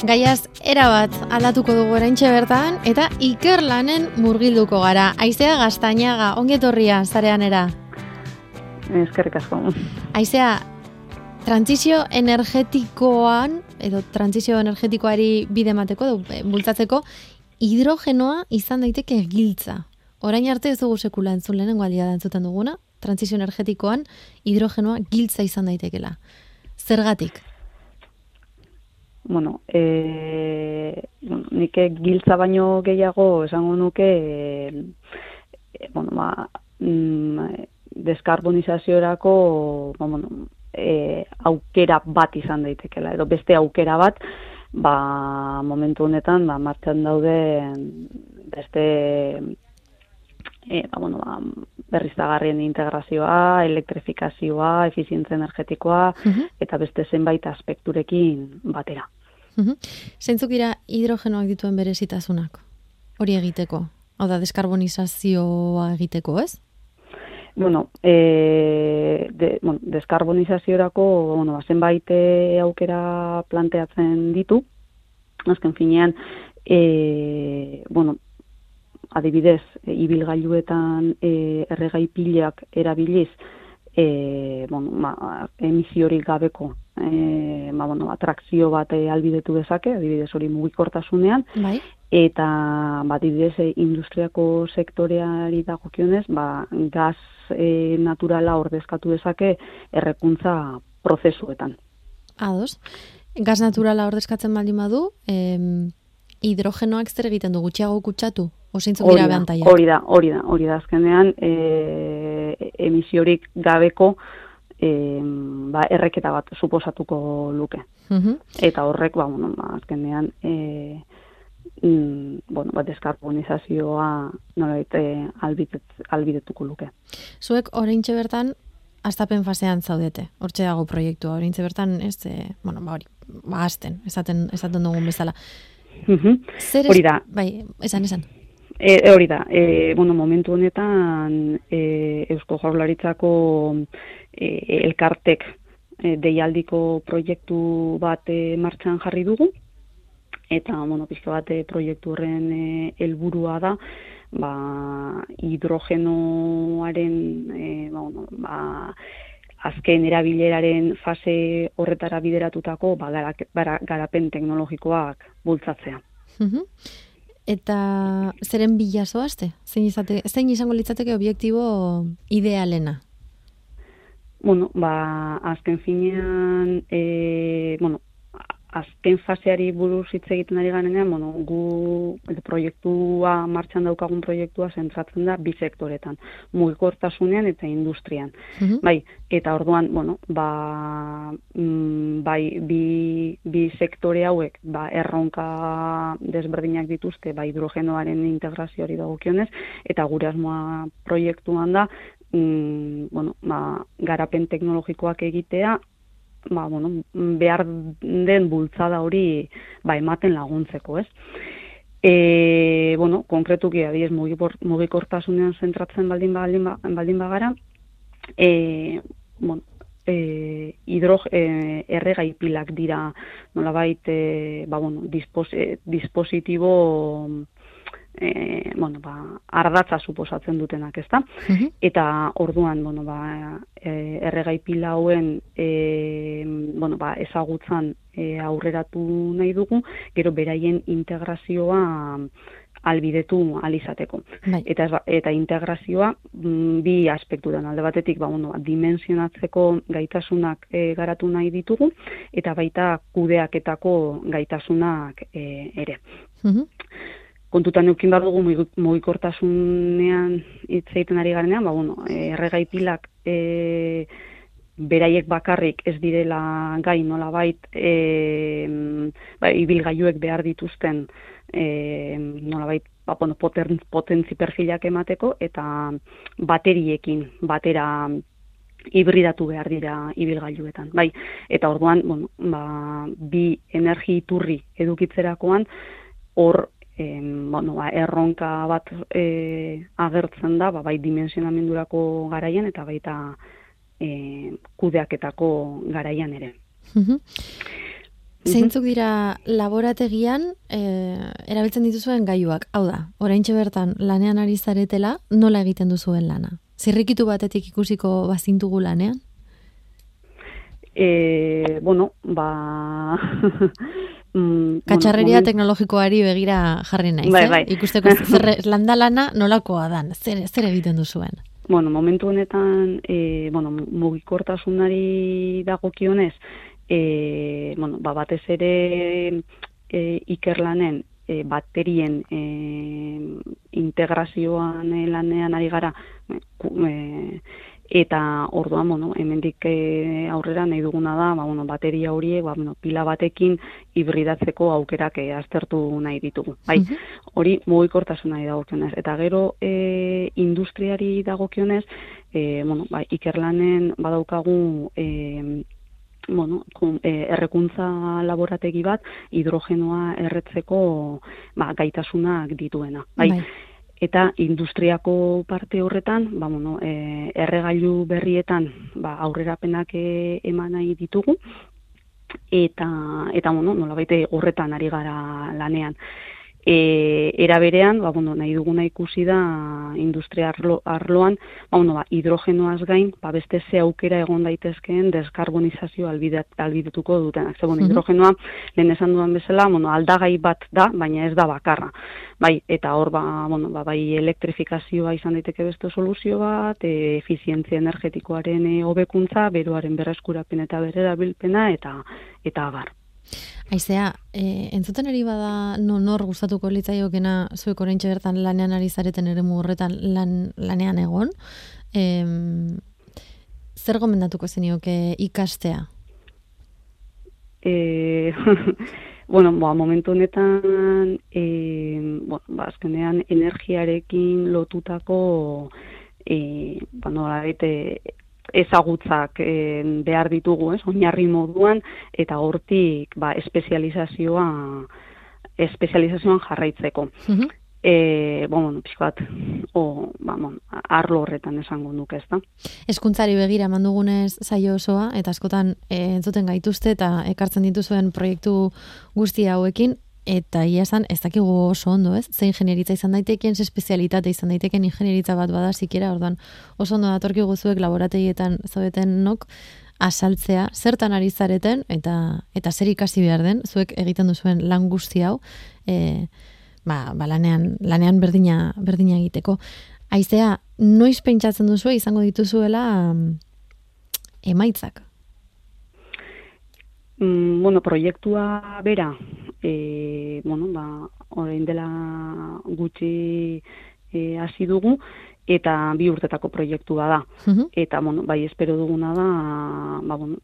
Gaiaz, erabat aldatuko dugu eraintxe bertan, eta ikerlanen murgilduko gara. Aizea gaztainaga, ongetorria, zarean era? Eskerrik asko. Aizea, transizio energetikoan, edo transizio energetikoari bide mateko, edo eh, bultzatzeko, hidrogenoa izan daiteke giltza. Orain arte ez dugu sekula entzun lehenengo aldia da entzuten duguna, transizio energetikoan hidrogenoa giltza izan daitekela. Zergatik? Bueno, e, bueno, nik giltza baino gehiago esango nuke e, bueno, ba, mm, deskarbonizaziorako ba, bueno, e, aukera bat izan daitekela, edo beste aukera bat, ba, momentu honetan, ba, martxan daude beste e, ba, bueno, ba, berriztagarrien integrazioa, elektrifikazioa, efizientzia energetikoa, eta beste zenbait aspekturekin batera. Uh Zeintzuk dira hidrogenoak dituen berezitasunak? Hori egiteko? Hau da, deskarbonizazioa egiteko, ez? Bueno, e, de, bueno deskarbonizaziorako bueno, ba, zenbait e, aukera planteatzen ditu. Azken finean, e, bueno, adibidez, ibilgailuetan e, erregai pilak erabiliz, e, bueno, ma, emisiorik gabeko e, ma, bueno, atrakzio bat e, albidetu dezake, adibidez hori mugikortasunean, bai. eta ba, adibidez e, industriako sektoreari dagokionez, ba, gaz e, naturala ordezkatu dezake errekuntza prozesuetan. Ados, gaz naturala ordezkatzen baldin badu, em, hidrogenoak zer egiten du gutxiago kutsatu? Osintzuk dira behantaia. Hori da, hori da, hori da, azkenean e, emisiorik gabeko e, ba, erreketa bat suposatuko luke. Eta horrek, ba, bueno, ba, azkenean, e, mm, bueno, ba, deskarbonizazioa nola e, albidet, albidetuko luke. Zuek, orain bertan, astapen fasean zaudete, hortxe dago proiektua, orain bertan, ez, e, bueno, ba, hori, ba, azten, esaten, esaten dugun bezala. Zer hori da. Bai, esan, esan. E, e, hori da, e, bueno, momentu honetan e, Eusko Jaurlaritzako e, elkartek e, deialdiko proiektu bat e, martxan jarri dugu, eta, bueno, pizka bat proiektu horren e, helburua da, ba, hidrogenoaren, e, ba, bueno, ba, azken erabileraren fase horretara bideratutako ba, garapen teknologikoak bultzatzea. Mm Eta zeren bila zoazte? Zein, izate, zein izango litzateke obiektibo idealena? Bueno, ba, azken finean, e, bueno, azken faseari buruz hitz egiten ari garenean, bueno, gu proiektua martxan daukagun proiektua zentratzen da bi sektoretan, mugikortasunean eta industrian. Bai, eta orduan, bueno, ba, mm, bai bi, bi sektore hauek, ba, erronka desberdinak dituzte, ba, hidrogenoaren integrazioari dagokionez eta gure asmoa proiektuan da, mm, bueno, ba, garapen teknologikoak egitea ba, bueno, behar den bultzada hori ba, ematen laguntzeko, ez? E, bueno, konkretuki adiez mugikortasunean zentratzen baldin, baldin, baldin bagara, e, bueno, e, hidrog, e, erregai pilak dira nolabait e, ba, bueno, dispos, e, dispositibo e, bueno, ba, ardatza suposatzen dutenak, ezta? Uh Eta orduan, bueno, ba, e, erregai pila hauen e, bueno, ba, ezagutzan e, aurreratu nahi dugu, gero beraien integrazioa albidetu alizateko. Bai. Eta, eta integrazioa mm, bi aspektu den alde batetik ba, bueno, dimensionatzeko gaitasunak e, garatu nahi ditugu eta baita kudeaketako gaitasunak e, ere. Uh kontutan eukin behar dugu mugikortasunean hitz egiten ari garenean, ba, bueno, erregai pilak e, beraiek bakarrik ez direla gai nola bait, e, ba, ibilgaiuek behar dituzten e, nola bait, ba, bueno, potentzi perfilak emateko, eta bateriekin batera hibridatu behar dira ibilgailuetan. Bai, eta orduan, bueno, ba, bi energi iturri edukitzerakoan, hor em, bueno, ba, erronka bat e, agertzen da, ba, bai dimensionamendurako garaian eta baita e, kudeaketako garaian ere. Zeintzuk dira laborategian e, erabiltzen dituzuen gaiuak? Hau da, oraintxe bertan lanean ari zaretela, nola egiten duzuen lana? Zirrikitu batetik ikusiko bazintugu lanean? E, bueno, ba... mm, Katxarreria bueno, teknologikoari begira jarri naiz, bai, eh? bai. Ikusteko zer landalana nolakoa dan, zer, zer egiten duzuen? Bueno, momentu honetan, e, bueno, mugikortasunari dagokionez, e, bueno, ba, batez ere e, ikerlanen e, baterien e, integrazioan lanean ari gara, e, eta orduan bueno hemendik e, aurrera nahi duguna da ba, bueno, bateria horiek ba, bueno, pila batekin hibridatzeko aukerak e, aztertu nahi ditugu bai hori mugikortasuna dagokionez eta gero e, industriari dagokionez e, bueno ba, ikerlanen badaukagu e, bueno, e, errekuntza laborategi bat hidrogenoa erretzeko ba, gaitasunak dituena. Bai. bai eta industriako parte horretan, ba, bueno, e, erregailu berrietan ba, aurrerapenak e, eman nahi ditugu, eta, eta bueno, nola baite horretan ari gara lanean. E, era berean, ba, bueno, nahi duguna ikusi da industria arlo, arloan, ba, bueno, ba, hidrogenoaz gain, ba, beste ze aukera egon daitezkeen deskarbonizazio albidetuko duten. Ze, bueno, hidrogenoa, lehen esan duan bezala, bueno, aldagai bat da, baina ez da bakarra. Bai, eta hor, ba, bueno, ba, bai elektrifikazioa izan daiteke beste soluzio bat, e, efizientzia energetikoaren e, hobekuntza, beroaren berreskurapen eta bererabilpena, eta, eta abar. Aizea, e, entzuten eri bada no, nor gustatuko litzaiokena zuek oraintxe bertan lanean ari zareten ere horretan lan, lanean egon, e, zer gomendatuko zenioke ikastea? E, bueno, ba, momentu honetan, e, bueno, ba, azkenean energiarekin lotutako e, ba, no, ezagutzak e, behar ditugu, ez, oinarri moduan, eta hortik ba, espezializazioa, espezializazioan jarraitzeko. Mm E, bueno, pixkoat, o, ba, bon, arlo horretan esango nuke ez da. Eskuntzari begira mandugunez zaio osoa, eta askotan e, entzuten gaituzte eta ekartzen dituzuen proiektu guzti hauekin, eta ia esan, ez dakigu oso ondo, ez? Ze ingenieritza izan daiteken, ze espezialitate izan daiteken ingenieritza bat bada zikera, orduan oso ondo datorki guzuek laborategietan zaudeten nok, asaltzea, zertan ari zareten, eta eta zer ikasi behar den, zuek egiten duzuen lan guzti hau, e, ba, ba lanean, lanean berdina, berdina egiteko. Aizea, noiz pentsatzen duzu izango dituzuela emaitzak? Mm, bueno, proiektua bera, e, bueno, ba, orain dela gutxi e, hasi dugu, eta bi urtetako proiektua da. Eta, bueno, bai, espero duguna da, ba, bueno,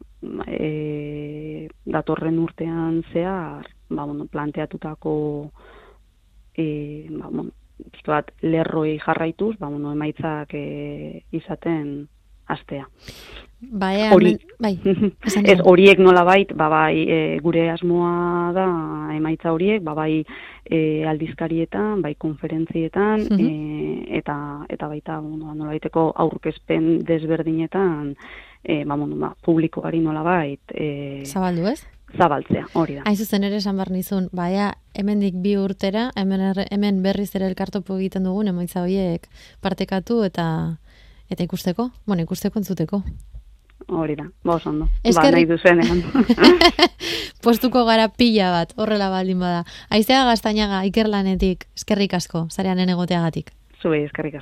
e, datorren urtean zehar, ba, bueno, planteatutako e, ba, bueno, lerroi jarraituz, ba, bueno, emaitzak e, izaten astea. Bai, Hori, bai, ez horiek nola bait, ba, bai, e, gure asmoa da emaitza horiek, ba, bai e, aldizkarietan, bai konferentzietan, e, eta, eta baita bueno, nola baiteko aurkezpen desberdinetan, e, ba, bueno, ba, publikoari nola bait. E, Zabaldu ez? Zabaltzea, hori da. Aizu zen ere esan bar nizun, baia, hemendik bi urtera, hemen, hemen berriz ere elkartopo egiten dugun, emaitza horiek partekatu eta eta ikusteko, bueno, ikusteko entzuteko. Hori da, ba, ondo. Ba, nahi duzenean. Postuko gara pila bat, horrela baldin bada. Aizea gaztainaga, ikerlanetik, eskerrik asko, zarean egoteagatik. Zube, eskerrik